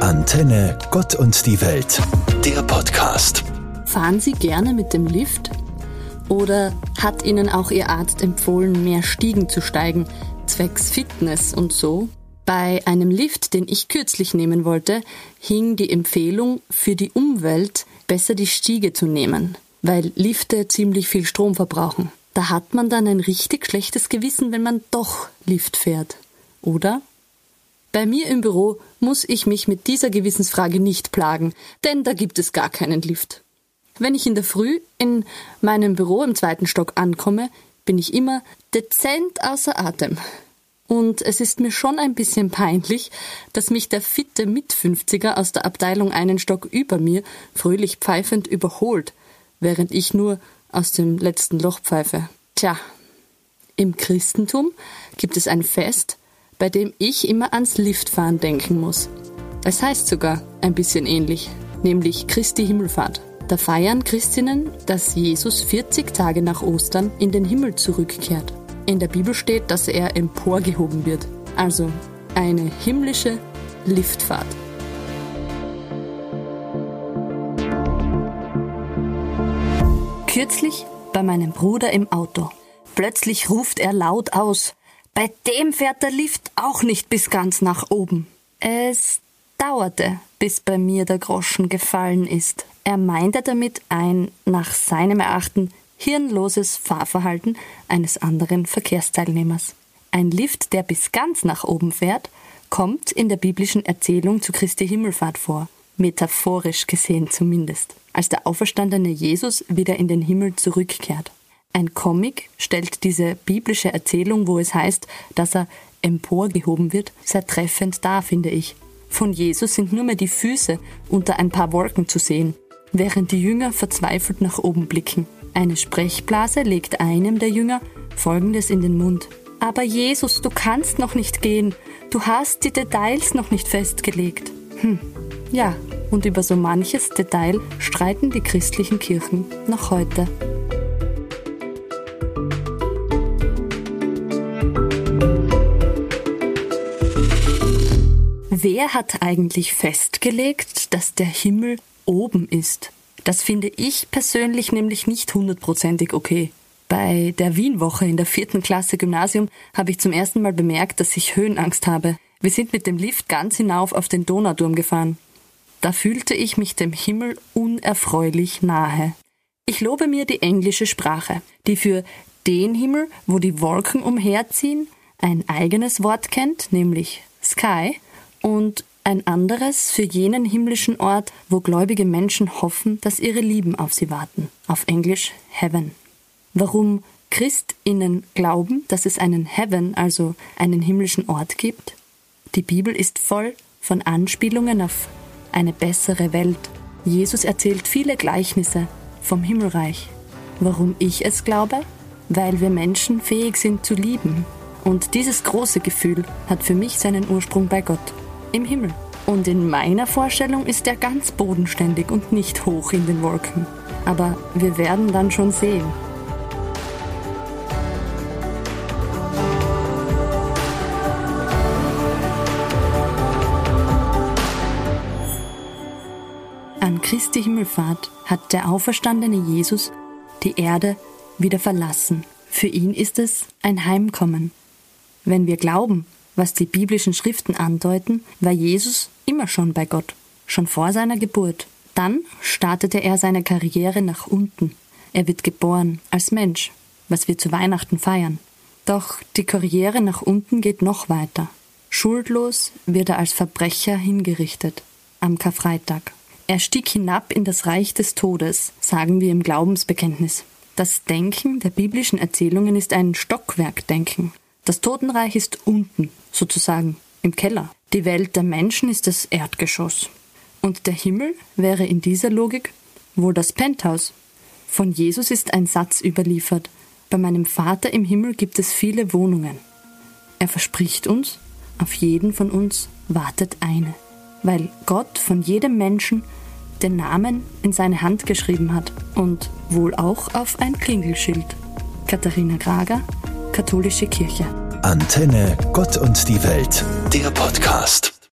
Antenne Gott und die Welt, der Podcast. Fahren Sie gerne mit dem Lift? Oder hat Ihnen auch Ihr Arzt empfohlen, mehr Stiegen zu steigen, zwecks Fitness und so? Bei einem Lift, den ich kürzlich nehmen wollte, hing die Empfehlung, für die Umwelt besser die Stiege zu nehmen, weil Lifte ziemlich viel Strom verbrauchen. Da hat man dann ein richtig schlechtes Gewissen, wenn man doch Lift fährt, oder? Bei mir im Büro muss ich mich mit dieser Gewissensfrage nicht plagen, denn da gibt es gar keinen Lift. Wenn ich in der Früh in meinem Büro im zweiten Stock ankomme, bin ich immer dezent außer Atem. Und es ist mir schon ein bisschen peinlich, dass mich der fitte Mit-50er aus der Abteilung einen Stock über mir fröhlich pfeifend überholt, während ich nur aus dem letzten Loch pfeife. Tja, im Christentum gibt es ein Fest, bei dem ich immer ans Liftfahren denken muss. Es heißt sogar ein bisschen ähnlich, nämlich Christi Himmelfahrt. Da feiern Christinnen, dass Jesus 40 Tage nach Ostern in den Himmel zurückkehrt. In der Bibel steht, dass er emporgehoben wird. Also eine himmlische Liftfahrt. Kürzlich bei meinem Bruder im Auto. Plötzlich ruft er laut aus, bei dem fährt der Lift auch nicht bis ganz nach oben. Es dauerte, bis bei mir der Groschen gefallen ist. Er meinte damit ein nach seinem Erachten hirnloses Fahrverhalten eines anderen Verkehrsteilnehmers. Ein Lift, der bis ganz nach oben fährt, kommt in der biblischen Erzählung zu Christi Himmelfahrt vor, metaphorisch gesehen zumindest, als der auferstandene Jesus wieder in den Himmel zurückkehrt. Ein Comic stellt diese biblische Erzählung, wo es heißt, dass er emporgehoben wird, sehr treffend dar, finde ich. Von Jesus sind nur mehr die Füße unter ein paar Wolken zu sehen, während die Jünger verzweifelt nach oben blicken. Eine Sprechblase legt einem der Jünger Folgendes in den Mund. Aber Jesus, du kannst noch nicht gehen. Du hast die Details noch nicht festgelegt. Hm. Ja, und über so manches Detail streiten die christlichen Kirchen noch heute. Wer hat eigentlich festgelegt, dass der Himmel oben ist? Das finde ich persönlich nämlich nicht hundertprozentig okay. Bei der Wienwoche in der vierten Klasse Gymnasium habe ich zum ersten Mal bemerkt, dass ich Höhenangst habe. Wir sind mit dem Lift ganz hinauf auf den Donauturm gefahren. Da fühlte ich mich dem Himmel unerfreulich nahe. Ich lobe mir die englische Sprache, die für den Himmel, wo die Wolken umherziehen, ein eigenes Wort kennt, nämlich Sky, und ein anderes für jenen himmlischen Ort, wo gläubige Menschen hoffen, dass ihre Lieben auf sie warten. Auf Englisch Heaven. Warum Christinnen glauben, dass es einen Heaven, also einen himmlischen Ort gibt? Die Bibel ist voll von Anspielungen auf eine bessere Welt. Jesus erzählt viele Gleichnisse vom Himmelreich. Warum ich es glaube? Weil wir Menschen fähig sind zu lieben. Und dieses große Gefühl hat für mich seinen Ursprung bei Gott im Himmel. Und in meiner Vorstellung ist er ganz bodenständig und nicht hoch in den Wolken. Aber wir werden dann schon sehen. An Christi Himmelfahrt hat der auferstandene Jesus die Erde wieder verlassen. Für ihn ist es ein Heimkommen. Wenn wir glauben, was die biblischen Schriften andeuten, war Jesus immer schon bei Gott, schon vor seiner Geburt. Dann startete er seine Karriere nach unten. Er wird geboren als Mensch, was wir zu Weihnachten feiern. Doch die Karriere nach unten geht noch weiter. Schuldlos wird er als Verbrecher hingerichtet am Karfreitag. Er stieg hinab in das Reich des Todes, sagen wir im Glaubensbekenntnis. Das Denken der biblischen Erzählungen ist ein Stockwerkdenken. Das Totenreich ist unten, sozusagen im Keller. Die Welt der Menschen ist das Erdgeschoss. Und der Himmel wäre in dieser Logik wohl das Penthouse. Von Jesus ist ein Satz überliefert. Bei meinem Vater im Himmel gibt es viele Wohnungen. Er verspricht uns, auf jeden von uns wartet eine, weil Gott von jedem Menschen den Namen in seine Hand geschrieben hat und wohl auch auf ein Klingelschild. Katharina Grager, Katholische Kirche. Antenne Gott und die Welt, der Podcast.